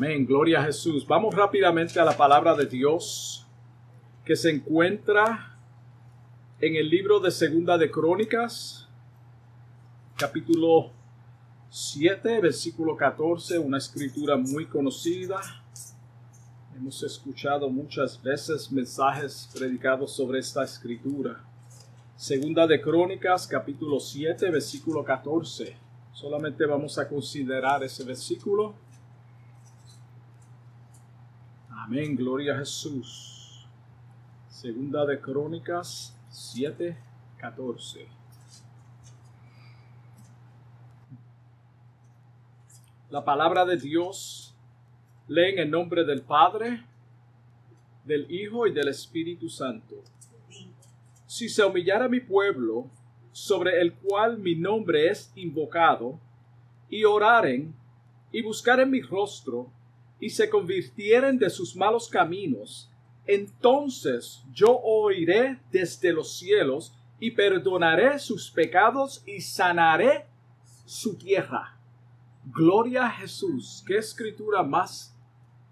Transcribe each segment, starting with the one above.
Amén, gloria a Jesús. Vamos rápidamente a la palabra de Dios que se encuentra en el libro de Segunda de Crónicas, capítulo 7, versículo 14, una escritura muy conocida. Hemos escuchado muchas veces mensajes predicados sobre esta escritura. Segunda de Crónicas, capítulo 7, versículo 14. Solamente vamos a considerar ese versículo. Amén, gloria a Jesús. Segunda de Crónicas 7, 14. La palabra de Dios lee en el nombre del Padre, del Hijo y del Espíritu Santo. Si se humillara mi pueblo, sobre el cual mi nombre es invocado, y oraren, y buscaren mi rostro, y se convirtieren de sus malos caminos, entonces yo oiré desde los cielos y perdonaré sus pecados y sanaré su tierra. Gloria a Jesús. Qué escritura más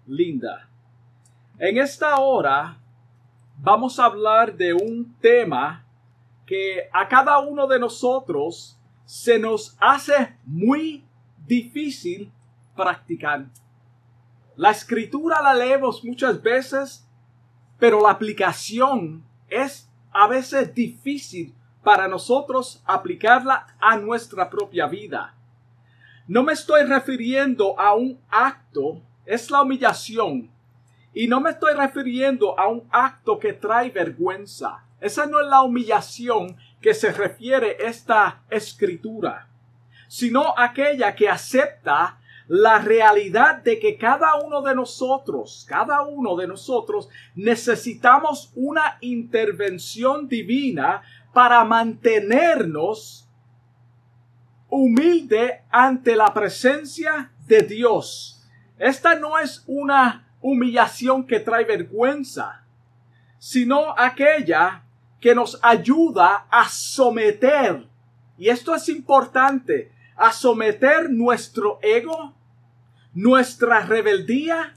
linda. En esta hora vamos a hablar de un tema que a cada uno de nosotros se nos hace muy difícil practicar. La escritura la leemos muchas veces pero la aplicación es a veces difícil para nosotros aplicarla a nuestra propia vida. No me estoy refiriendo a un acto, es la humillación. Y no me estoy refiriendo a un acto que trae vergüenza. Esa no es la humillación que se refiere esta escritura, sino aquella que acepta la realidad de que cada uno de nosotros, cada uno de nosotros necesitamos una intervención divina para mantenernos humilde ante la presencia de Dios. Esta no es una humillación que trae vergüenza, sino aquella que nos ayuda a someter, y esto es importante, a someter nuestro ego, nuestra rebeldía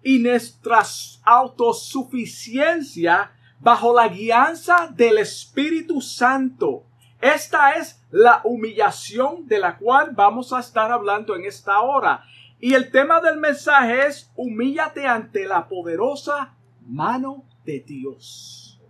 y nuestra autosuficiencia bajo la guianza del Espíritu Santo. Esta es la humillación de la cual vamos a estar hablando en esta hora. Y el tema del mensaje es humíllate ante la poderosa mano de Dios.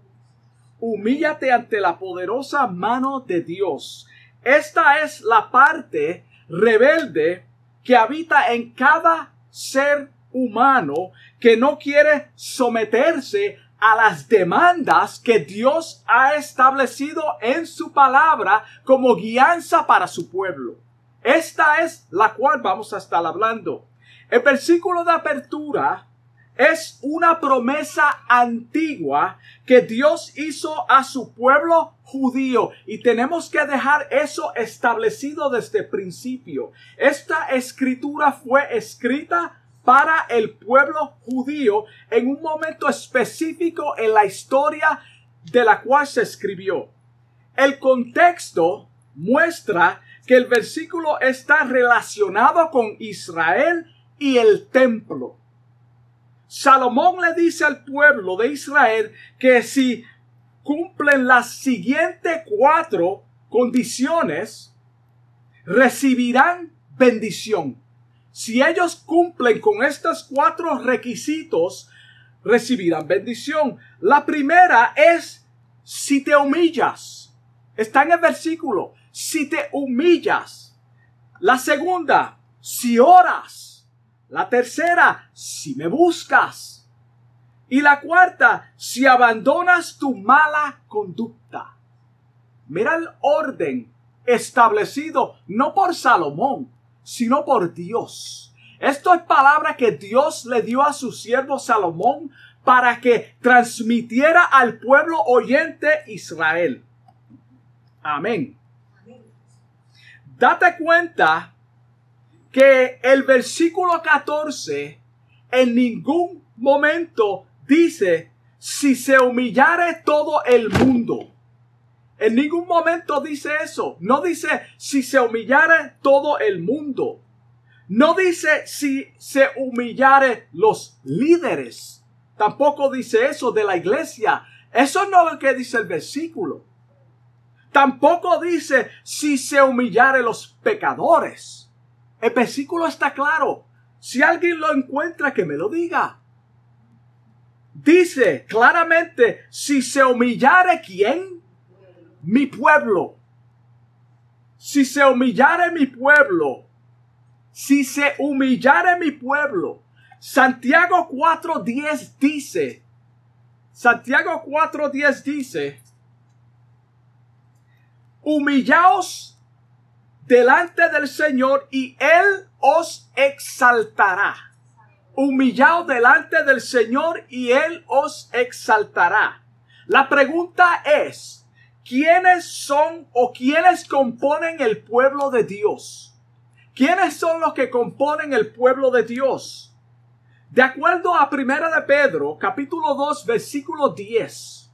Humíllate ante la poderosa mano de Dios. Esta es la parte rebelde que habita en cada ser humano que no quiere someterse a las demandas que Dios ha establecido en su palabra como guianza para su pueblo. Esta es la cual vamos a estar hablando. El versículo de apertura es una promesa antigua que Dios hizo a su pueblo judío y tenemos que dejar eso establecido desde el principio. Esta escritura fue escrita para el pueblo judío en un momento específico en la historia de la cual se escribió. El contexto muestra que el versículo está relacionado con Israel y el templo. Salomón le dice al pueblo de Israel que si cumplen las siguientes cuatro condiciones, recibirán bendición. Si ellos cumplen con estos cuatro requisitos, recibirán bendición. La primera es si te humillas. Está en el versículo. Si te humillas. La segunda, si oras. La tercera, si me buscas. Y la cuarta, si abandonas tu mala conducta. Mira el orden establecido no por Salomón, sino por Dios. Esto es palabra que Dios le dio a su siervo Salomón para que transmitiera al pueblo oyente Israel. Amén. Date cuenta que el versículo 14 en ningún momento dice si se humillare todo el mundo. En ningún momento dice eso. No dice si se humillare todo el mundo. No dice si se humillare los líderes. Tampoco dice eso de la iglesia. Eso no es lo que dice el versículo. Tampoco dice si se humillare los pecadores. El versículo está claro. Si alguien lo encuentra, que me lo diga. Dice claramente, si se humillare quién? Mi pueblo. Si se humillare mi pueblo. Si se humillare mi pueblo. Santiago 4.10 dice. Santiago 4.10 dice. Humillaos delante del Señor y Él os exaltará. Humillaos delante del Señor y Él os exaltará. La pregunta es, ¿quiénes son o quiénes componen el pueblo de Dios? ¿Quiénes son los que componen el pueblo de Dios? De acuerdo a Primera de Pedro, capítulo 2, versículo 10,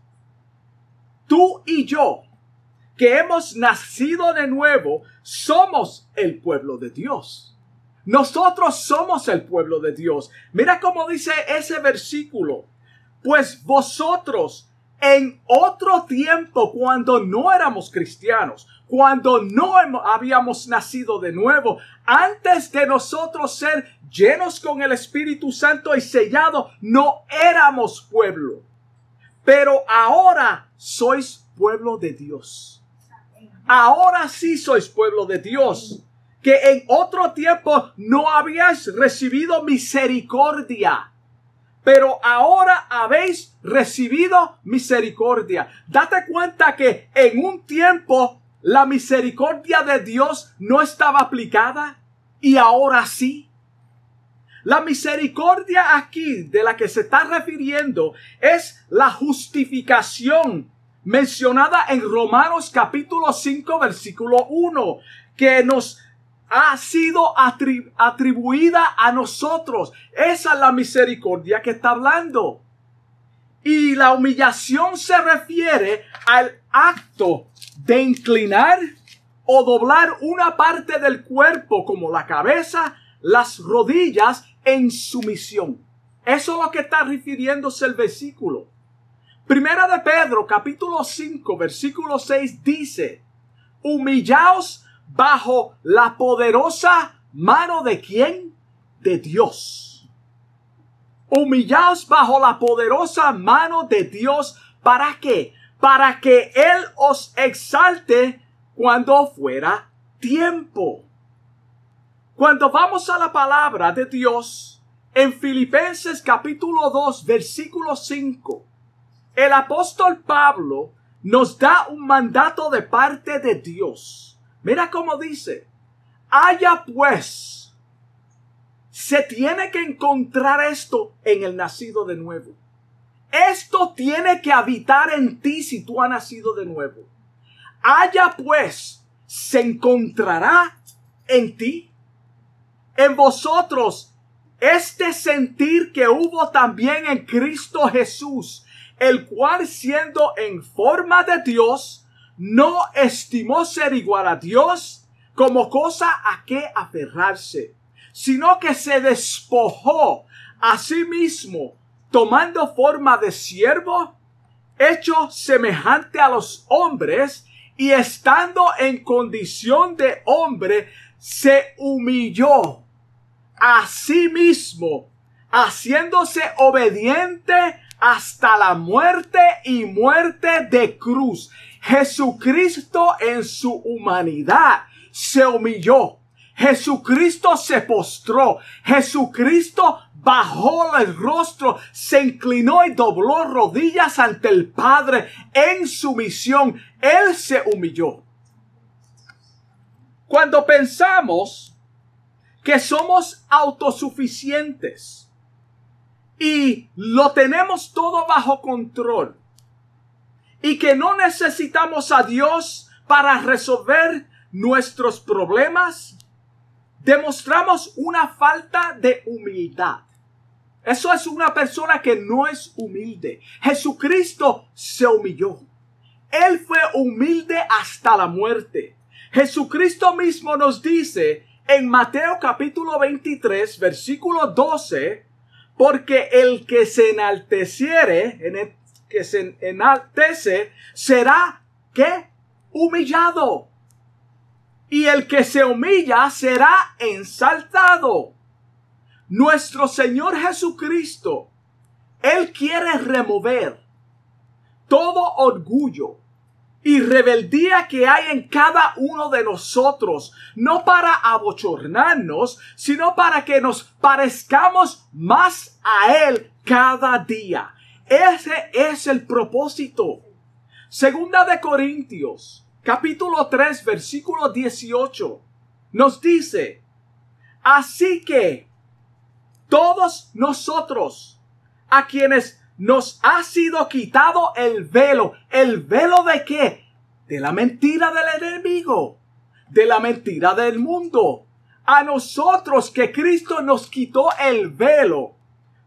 tú y yo que hemos nacido de nuevo, somos el pueblo de Dios. Nosotros somos el pueblo de Dios. Mira cómo dice ese versículo. Pues vosotros en otro tiempo, cuando no éramos cristianos, cuando no habíamos nacido de nuevo, antes de nosotros ser llenos con el Espíritu Santo y sellado, no éramos pueblo. Pero ahora sois pueblo de Dios ahora sí sois pueblo de Dios, que en otro tiempo no habíais recibido misericordia, pero ahora habéis recibido misericordia. Date cuenta que en un tiempo la misericordia de Dios no estaba aplicada y ahora sí. La misericordia aquí de la que se está refiriendo es la justificación mencionada en Romanos capítulo 5 versículo 1, que nos ha sido atribuida a nosotros. Esa es la misericordia que está hablando. Y la humillación se refiere al acto de inclinar o doblar una parte del cuerpo como la cabeza, las rodillas en sumisión. Eso es lo que está refiriéndose el versículo. Primera de Pedro, capítulo 5, versículo 6 dice, humillaos bajo la poderosa mano de quién? De Dios. Humillaos bajo la poderosa mano de Dios. ¿Para qué? Para que Él os exalte cuando fuera tiempo. Cuando vamos a la palabra de Dios, en Filipenses capítulo 2, versículo 5, el apóstol Pablo nos da un mandato de parte de Dios. Mira cómo dice, haya pues, se tiene que encontrar esto en el nacido de nuevo. Esto tiene que habitar en ti si tú has nacido de nuevo. Haya pues, se encontrará en ti, en vosotros, este sentir que hubo también en Cristo Jesús el cual siendo en forma de Dios, no estimó ser igual a Dios como cosa a que aferrarse, sino que se despojó a sí mismo, tomando forma de siervo, hecho semejante a los hombres, y estando en condición de hombre, se humilló a sí mismo, haciéndose obediente hasta la muerte y muerte de cruz. Jesucristo en su humanidad se humilló. Jesucristo se postró. Jesucristo bajó el rostro, se inclinó y dobló rodillas ante el Padre en su misión. Él se humilló. Cuando pensamos que somos autosuficientes, y lo tenemos todo bajo control y que no necesitamos a Dios para resolver nuestros problemas, demostramos una falta de humildad. Eso es una persona que no es humilde. Jesucristo se humilló. Él fue humilde hasta la muerte. Jesucristo mismo nos dice en Mateo capítulo 23, versículo 12, porque el que se enalteciere, en que se enaltece, será que humillado. Y el que se humilla será ensaltado. Nuestro Señor Jesucristo, Él quiere remover todo orgullo, y rebeldía que hay en cada uno de nosotros, no para abochornarnos, sino para que nos parezcamos más a Él cada día. Ese es el propósito. Segunda de Corintios, capítulo 3, versículo 18, nos dice, así que todos nosotros, a quienes nos ha sido quitado el velo. ¿El velo de qué? De la mentira del enemigo, de la mentira del mundo. A nosotros que Cristo nos quitó el velo,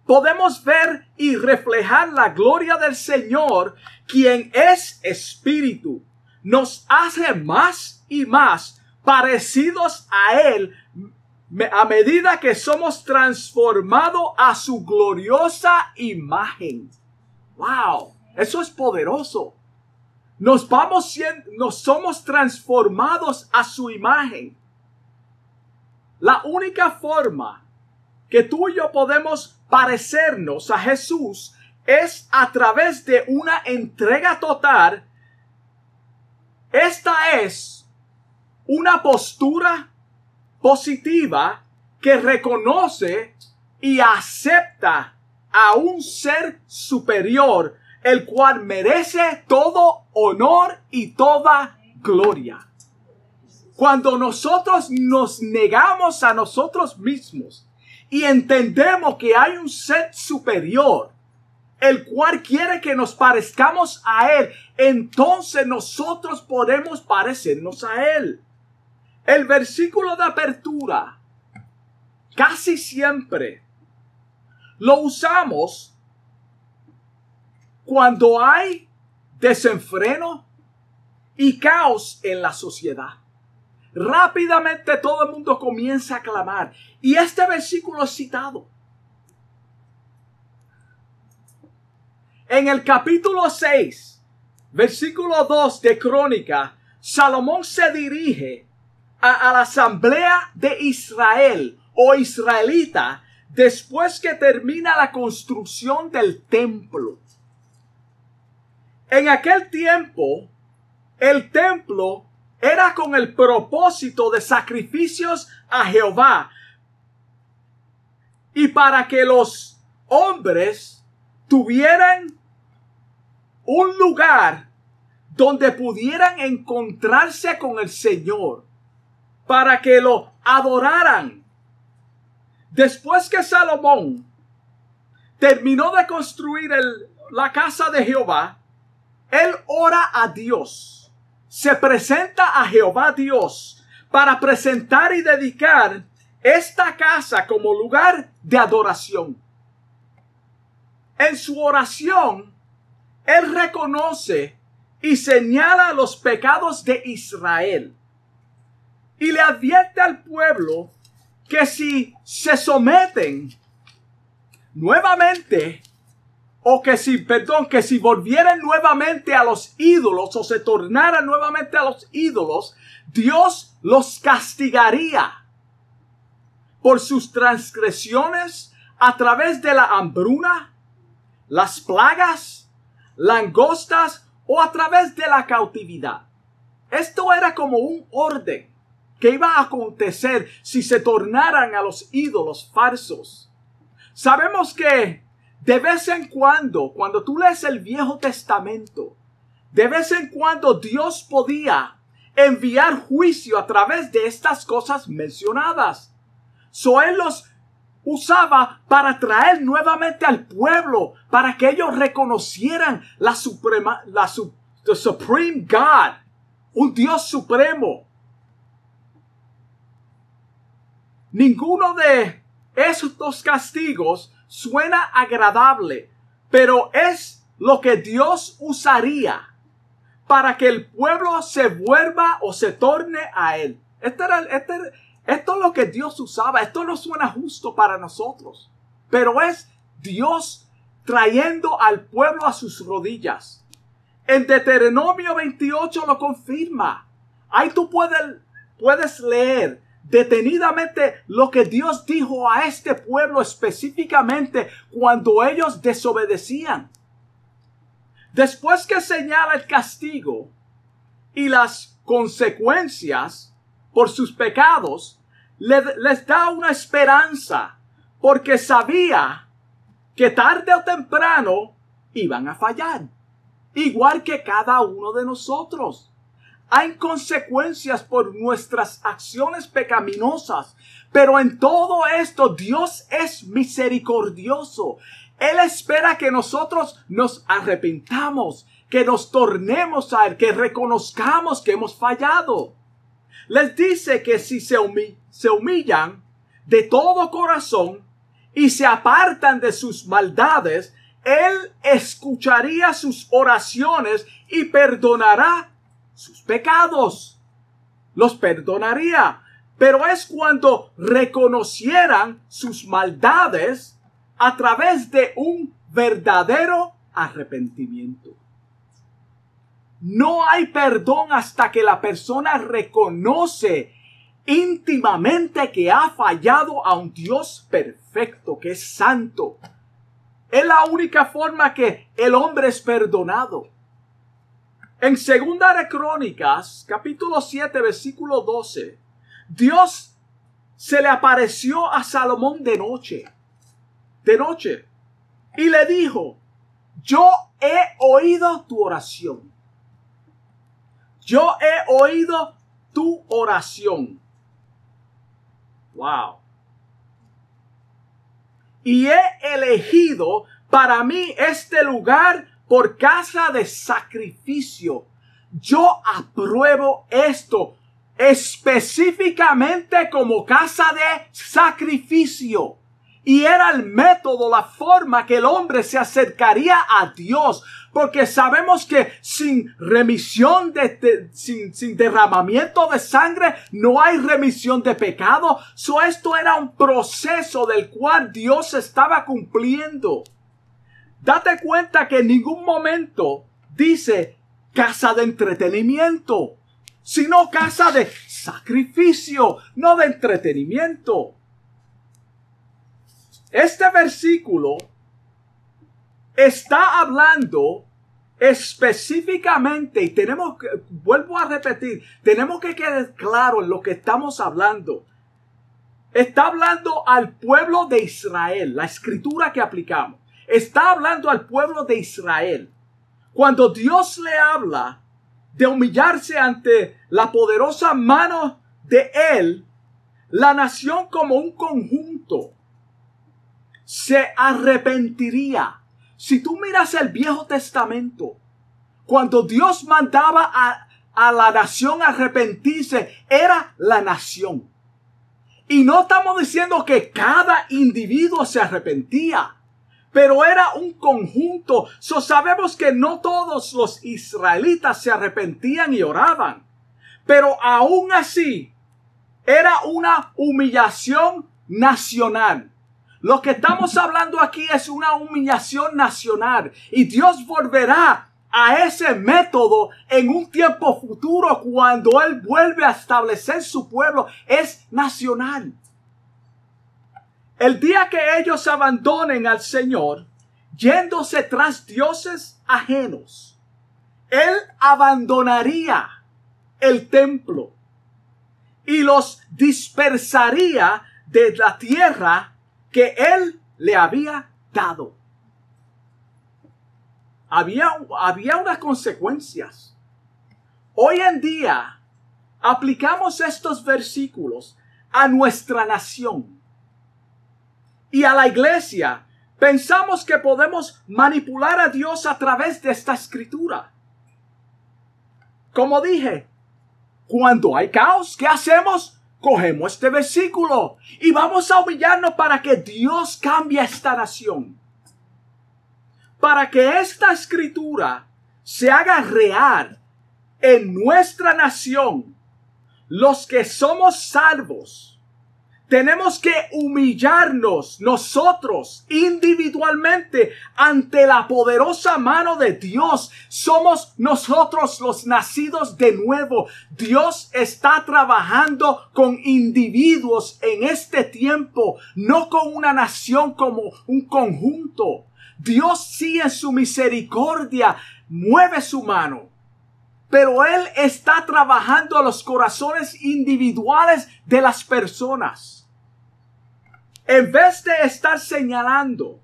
podemos ver y reflejar la gloria del Señor, quien es espíritu. Nos hace más y más parecidos a Él a medida que somos transformados a su gloriosa imagen. Wow, eso es poderoso. Nos vamos siendo, nos somos transformados a su imagen. La única forma que tú y yo podemos parecernos a Jesús es a través de una entrega total. Esta es una postura positiva que reconoce y acepta a un ser superior, el cual merece todo honor y toda gloria. Cuando nosotros nos negamos a nosotros mismos y entendemos que hay un ser superior, el cual quiere que nos parezcamos a Él, entonces nosotros podemos parecernos a Él. El versículo de apertura casi siempre lo usamos cuando hay desenfreno y caos en la sociedad. Rápidamente todo el mundo comienza a clamar. Y este versículo es citado. En el capítulo 6, versículo 2 de Crónica, Salomón se dirige a, la asamblea de Israel o israelita después que termina la construcción del templo. En aquel tiempo, el templo era con el propósito de sacrificios a Jehová y para que los hombres tuvieran un lugar donde pudieran encontrarse con el Señor para que lo adoraran. Después que Salomón terminó de construir la casa de Jehová, él ora a Dios, se presenta a Jehová Dios para presentar y dedicar esta casa como lugar de adoración. En su oración, él reconoce y señala los pecados de Israel y le advierte al pueblo que si se someten nuevamente, o que si, perdón, que si volvieran nuevamente a los ídolos o se tornaran nuevamente a los ídolos, Dios los castigaría por sus transgresiones a través de la hambruna, las plagas, langostas o a través de la cautividad. Esto era como un orden ¿Qué iba a acontecer si se tornaran a los ídolos falsos? Sabemos que de vez en cuando, cuando tú lees el Viejo Testamento, de vez en cuando Dios podía enviar juicio a través de estas cosas mencionadas. So él los usaba para traer nuevamente al pueblo, para que ellos reconocieran la suprema, la the supreme God, un Dios supremo. Ninguno de esos dos castigos suena agradable, pero es lo que Dios usaría para que el pueblo se vuelva o se torne a Él. Este era, este Esto es lo que Dios usaba. Esto no suena justo para nosotros. Pero es Dios trayendo al pueblo a sus rodillas. En Deuteronomio 28 lo confirma. Ahí tú puedes, puedes leer detenidamente lo que Dios dijo a este pueblo específicamente cuando ellos desobedecían. Después que señala el castigo y las consecuencias por sus pecados, les da una esperanza porque sabía que tarde o temprano iban a fallar, igual que cada uno de nosotros. Hay consecuencias por nuestras acciones pecaminosas, pero en todo esto Dios es misericordioso. Él espera que nosotros nos arrepintamos, que nos tornemos a Él, que reconozcamos que hemos fallado. Les dice que si se, se humillan de todo corazón y se apartan de sus maldades, Él escucharía sus oraciones y perdonará sus pecados. Los perdonaría. Pero es cuando reconocieran sus maldades a través de un verdadero arrepentimiento. No hay perdón hasta que la persona reconoce íntimamente que ha fallado a un Dios perfecto, que es santo. Es la única forma que el hombre es perdonado. En Segunda de Crónicas, capítulo 7, versículo 12, Dios se le apareció a Salomón de noche, de noche, y le dijo, yo he oído tu oración. Yo he oído tu oración. Wow. Y he elegido para mí este lugar por casa de sacrificio. Yo apruebo esto específicamente como casa de sacrificio. Y era el método, la forma que el hombre se acercaría a Dios. Porque sabemos que sin remisión de, sin, sin, derramamiento de sangre no hay remisión de pecado. So esto era un proceso del cual Dios estaba cumpliendo. Date cuenta que en ningún momento dice casa de entretenimiento, sino casa de sacrificio, no de entretenimiento. Este versículo está hablando específicamente, y tenemos que, vuelvo a repetir, tenemos que quedar claro en lo que estamos hablando. Está hablando al pueblo de Israel, la escritura que aplicamos está hablando al pueblo de Israel. Cuando Dios le habla de humillarse ante la poderosa mano de Él, la nación como un conjunto se arrepentiría. Si tú miras el Viejo Testamento, cuando Dios mandaba a, a la nación arrepentirse, era la nación. Y no estamos diciendo que cada individuo se arrepentía pero era un conjunto. So sabemos que no todos los israelitas se arrepentían y oraban, pero aún así era una humillación nacional. Lo que estamos hablando aquí es una humillación nacional y Dios volverá a ese método en un tiempo futuro cuando Él vuelve a establecer su pueblo es nacional. El día que ellos abandonen al Señor, yéndose tras dioses ajenos, Él abandonaría el templo y los dispersaría de la tierra que Él le había dado. Había, había unas consecuencias. Hoy en día aplicamos estos versículos a nuestra nación y a la iglesia, pensamos que podemos manipular a Dios a través de esta escritura. Como dije, cuando hay caos, ¿qué hacemos? Cogemos este versículo y vamos a humillarnos para que Dios cambie esta nación. Para que esta escritura se haga real en nuestra nación, los que somos salvos tenemos que humillarnos nosotros individualmente ante la poderosa mano de Dios. Somos nosotros los nacidos de nuevo. Dios está trabajando con individuos en este tiempo, no con una nación como un conjunto. Dios sí en su misericordia mueve su mano pero Él está trabajando a los corazones individuales de las personas. En vez de estar señalando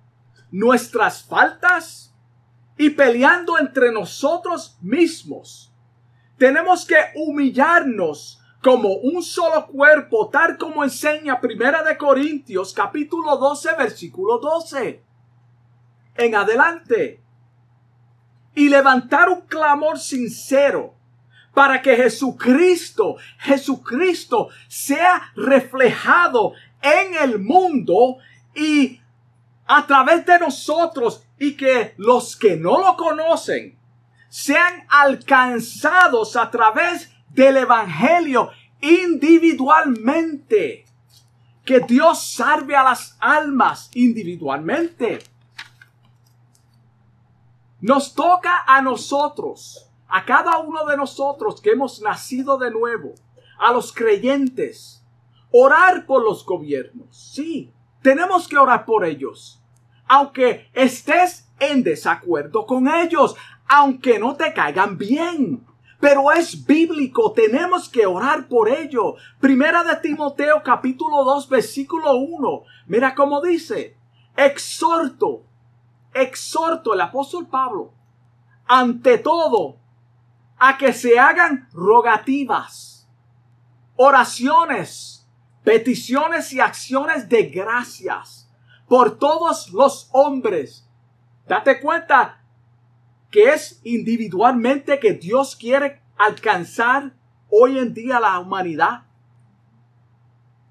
nuestras faltas y peleando entre nosotros mismos, tenemos que humillarnos como un solo cuerpo, tal como enseña Primera de Corintios capítulo 12 versículo 12. En adelante. Y levantar un clamor sincero para que Jesucristo, Jesucristo sea reflejado en el mundo y a través de nosotros y que los que no lo conocen sean alcanzados a través del Evangelio individualmente. Que Dios salve a las almas individualmente. Nos toca a nosotros, a cada uno de nosotros que hemos nacido de nuevo, a los creyentes, Orar por los gobiernos. Sí, tenemos que orar por ellos. Aunque estés en desacuerdo con ellos, aunque no te caigan bien. Pero es bíblico, tenemos que orar por ello. Primera de Timoteo capítulo 2 versículo 1. Mira cómo dice, exhorto, exhorto el apóstol Pablo, ante todo, a que se hagan rogativas, oraciones, peticiones y acciones de gracias por todos los hombres. Date cuenta que es individualmente que Dios quiere alcanzar hoy en día la humanidad.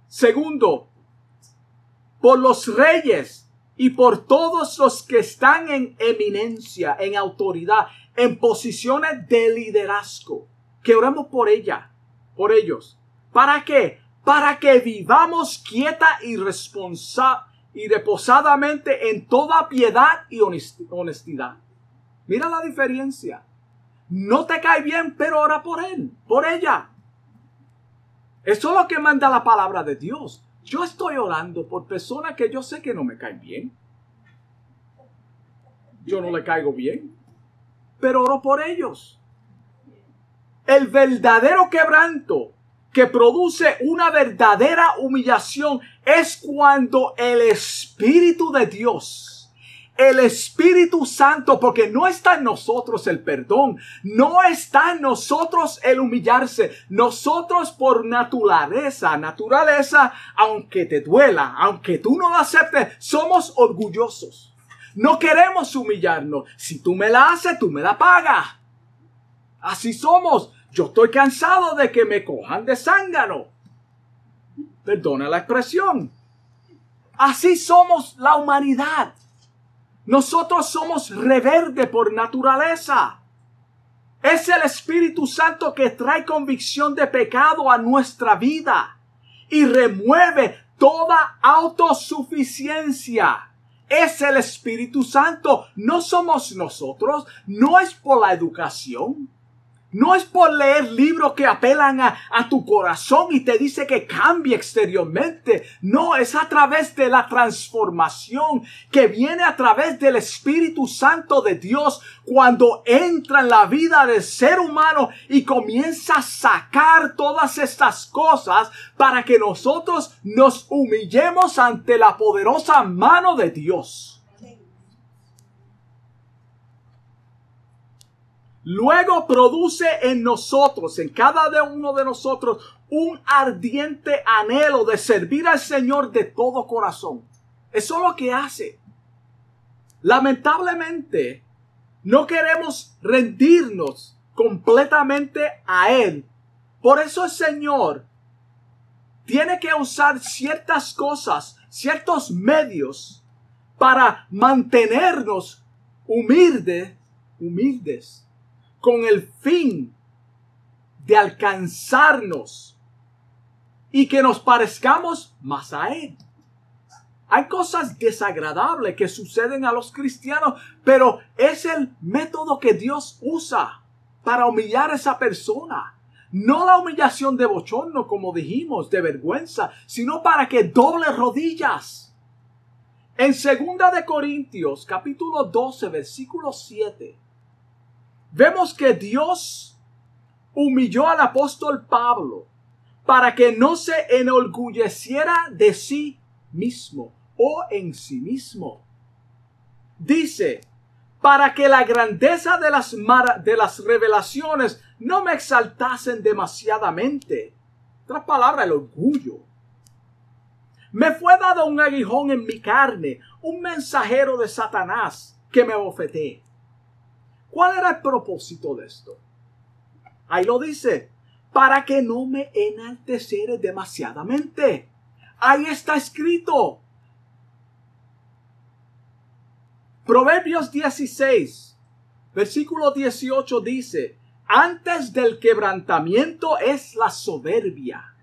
Segundo, por los reyes y por todos los que están en eminencia, en autoridad, en posiciones de liderazgo. Que oremos por ella, por ellos. ¿Para qué? Para que vivamos quieta y responsa y reposadamente en toda piedad y honestidad. Mira la diferencia. No te cae bien, pero ora por él, por ella. Eso es lo que manda la palabra de Dios. Yo estoy orando por personas que yo sé que no me caen bien. Yo no le caigo bien, pero oro por ellos. El verdadero quebranto que produce una verdadera humillación es cuando el Espíritu de Dios, el Espíritu Santo, porque no está en nosotros el perdón, no está en nosotros el humillarse. Nosotros por naturaleza, naturaleza, aunque te duela, aunque tú no lo aceptes, somos orgullosos. No queremos humillarnos. Si tú me la haces, tú me la pagas. Así somos. Yo estoy cansado de que me cojan de zángano. Perdona la expresión. Así somos la humanidad. Nosotros somos reverde por naturaleza. Es el Espíritu Santo que trae convicción de pecado a nuestra vida y remueve toda autosuficiencia. Es el Espíritu Santo, no somos nosotros, no es por la educación, no es por leer libros que apelan a, tu corazón y te dice que cambie exteriormente. No, es a través de la transformación que viene a través del Espíritu Santo de Dios cuando entra en la vida del ser humano y comienza a sacar todas estas cosas para que nosotros nos humillemos ante la poderosa mano de Dios. Luego produce en nosotros, en cada uno de nosotros, un ardiente anhelo de servir al Señor de todo corazón. Eso es lo que hace. Lamentablemente, no queremos rendirnos completamente a Él. Por eso el Señor tiene que usar ciertas cosas, ciertos medios para mantenernos humildes, humildes con el fin de alcanzarnos y que nos parezcamos más a Él. Hay cosas desagradables que suceden a los cristianos, pero es el método que Dios usa para humillar a esa persona. No la humillación de bochorno, como dijimos, de vergüenza, sino para que doble rodillas. En segunda de Corintios, capítulo 12, versículo 7, vemos que Dios humilló al apóstol Pablo para que no se enorgulleciera de sí mismo o en sí mismo. Dice, para que la grandeza de las, de las revelaciones no me exaltasen demasiadamente. Otra palabra, el orgullo. Me fue dado un aguijón en mi carne, un mensajero de Satanás que me bofeté. ¿Cuál era el propósito de esto? Ahí lo dice, para que no me enalteciere demasiadamente. Ahí está escrito. Proverbios 16, versículo 18 dice, antes del quebrantamiento es la soberbia.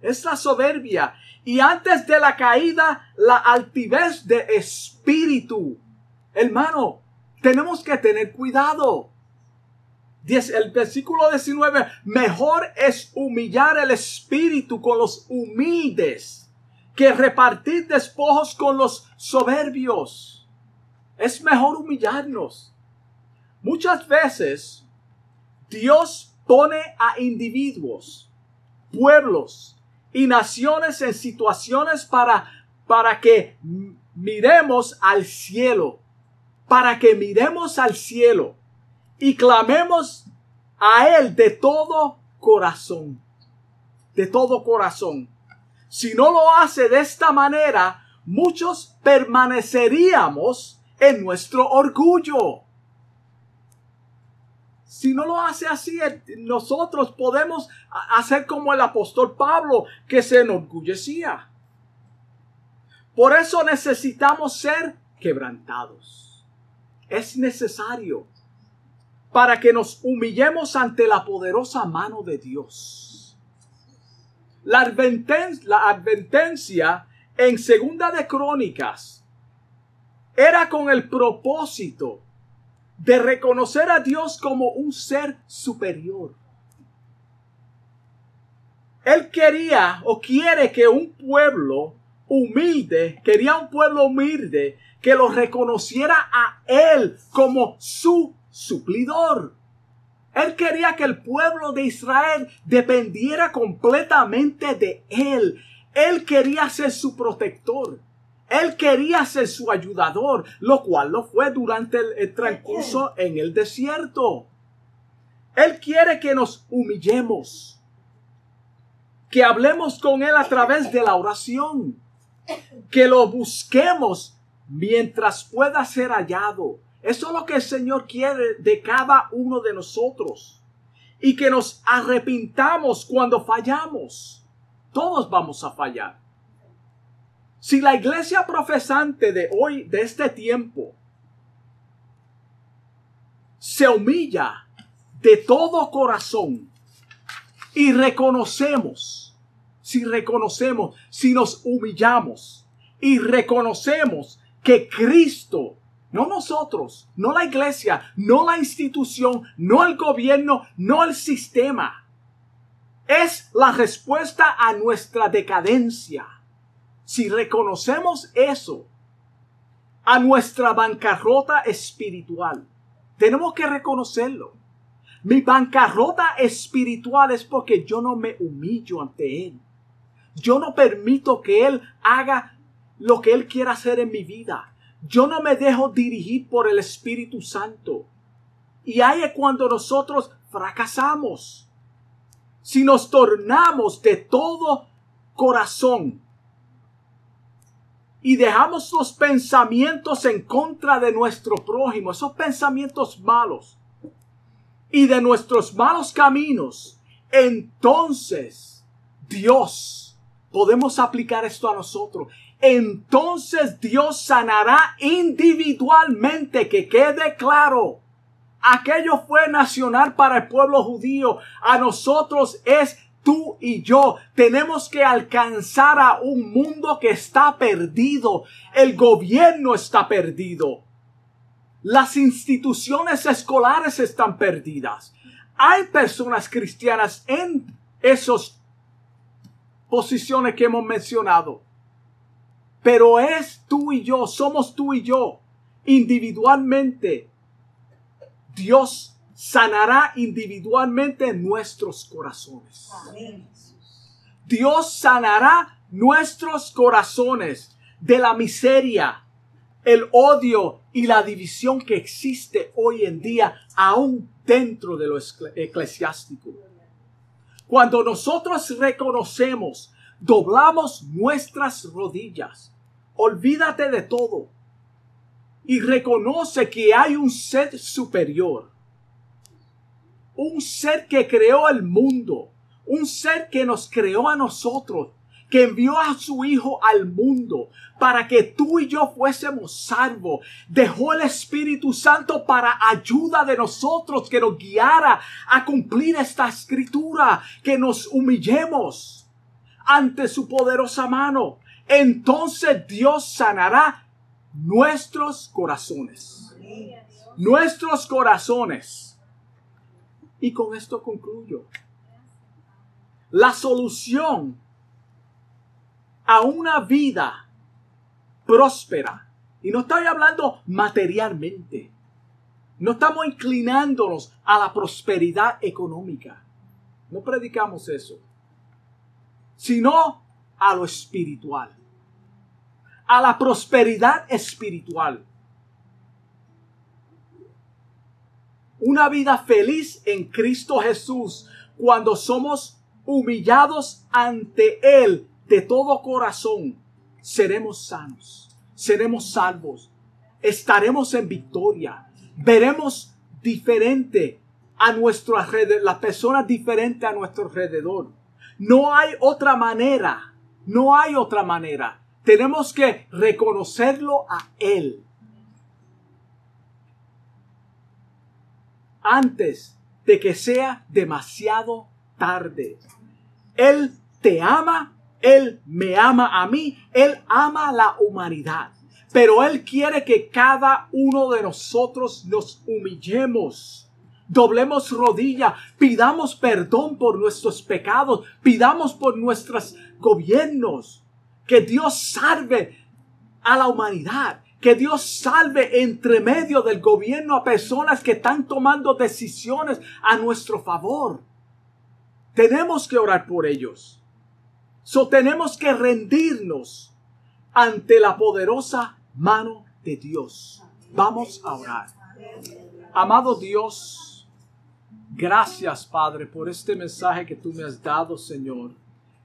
Es la soberbia. Y antes de la caída, la altivez de espíritu. Hermano, tenemos que tener cuidado el versículo 19, mejor es humillar el espíritu con los humildes que repartir despojos con los soberbios. Es mejor humillarnos. Muchas veces Dios pone a individuos, pueblos y naciones en situaciones para, para que miremos al cielo, para que miremos al cielo y clamemos a Él de todo corazón. De todo corazón. Si no lo hace de esta manera, muchos permaneceríamos en nuestro orgullo. Si no lo hace así, nosotros podemos hacer como el apóstol Pablo, que se enorgullecía. Por eso necesitamos ser quebrantados. Es necesario para que nos humillemos ante la poderosa mano de Dios. La, advertencia, en Segunda de Crónicas era con el propósito de reconocer a Dios como un ser superior. Él quería o quiere que un pueblo humilde, quería un pueblo humilde que lo reconociera a Él como su suplidor. Él quería que el pueblo de Israel dependiera completamente de Él. Él quería ser su protector. Él quería ser su ayudador, lo cual lo fue durante el, transcurso en el desierto. Él quiere que nos humillemos, que hablemos con Él a través de la oración, que lo busquemos mientras pueda ser hallado eso es lo que el Señor quiere de cada uno de nosotros. Y que nos arrepintamos cuando fallamos. Todos vamos a fallar. Si la iglesia profesante de hoy, de este tiempo, se humilla de todo corazón y reconocemos, si reconocemos, si nos humillamos y reconocemos que Cristo no nosotros, no la iglesia, no la institución, no el gobierno, no el sistema. Es la respuesta a nuestra decadencia. Si reconocemos eso, a nuestra bancarrota espiritual, tenemos que reconocerlo. Mi bancarrota espiritual es porque yo no me humillo ante Él. Yo no permito que Él haga lo que Él quiera hacer en mi vida. Yo no me dejo dirigir por el Espíritu Santo. Y ahí es cuando nosotros fracasamos. Si nos tornamos de todo corazón y dejamos los pensamientos en contra de nuestro prójimo, esos pensamientos malos, y de nuestros malos caminos, entonces Dios, podemos aplicar esto a nosotros entonces Dios sanará individualmente, que quede claro. Aquello fue nacional para el pueblo judío, a nosotros es tú y yo tenemos que alcanzar a un mundo que está perdido. El gobierno está perdido. Las instituciones escolares están perdidas. Hay personas cristianas en esas posiciones que hemos mencionado. Pero es tú y yo, somos tú y yo, individualmente. Dios sanará individualmente nuestros corazones. Dios sanará nuestros corazones de la miseria, el odio y la división que existe hoy en día aún dentro de lo eclesiástico. Cuando nosotros reconocemos, doblamos nuestras rodillas, olvídate de todo y reconoce que hay un ser superior un ser que creó el mundo, un ser que nos creó a nosotros, que envió a su Hijo al mundo para que tú y yo fuésemos salvos. Dejó el Espíritu Santo para ayuda de nosotros, que nos guiara a cumplir esta escritura, que nos humillemos ante su poderosa mano. Entonces Dios sanará nuestros corazones. Nuestros corazones y con esto concluyo. La solución a una vida próspera, y no estoy hablando materialmente, no estamos inclinándonos a la prosperidad económica, no predicamos eso, sino a lo espiritual, a la prosperidad espiritual. una vida feliz en Cristo Jesús cuando somos humillados ante Él de todo corazón, seremos sanos, seremos salvos, estaremos en victoria, veremos diferente a nuestro alrededor, las personas diferentes a nuestro alrededor. No hay otra manera, no hay otra manera. Tenemos que reconocerlo a Él. antes de que sea demasiado tarde. Él te ama, Él me ama a mí, Él ama a la humanidad. Pero Él quiere que cada uno de nosotros nos humillemos, doblemos rodilla, pidamos perdón por nuestros pecados, pidamos por nuestros gobiernos, que Dios salve a la humanidad que Dios salve entre medio del gobierno a personas que están tomando decisiones a nuestro favor. Tenemos que orar por ellos. So tenemos que rendirnos ante la poderosa mano de Dios. Vamos a orar. Amado Dios, gracias Padre por este mensaje que tú me has dado, Señor.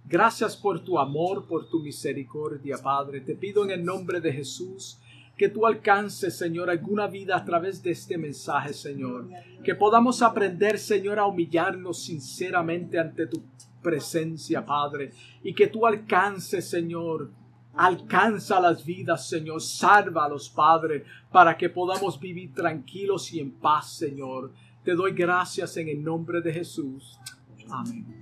Gracias por tu amor, por tu misericordia, Padre. Te pido en el nombre de Jesús que tú alcances, Señor, alguna vida a través de este mensaje, Señor. Que podamos aprender, Señor, a humillarnos sinceramente ante tu presencia, Padre. Y que tú alcances, Señor, alcanza las vidas, Señor. Sálvalos, Padre, para que podamos vivir tranquilos y en paz, Señor. Te doy gracias en el nombre de Jesús. Amén.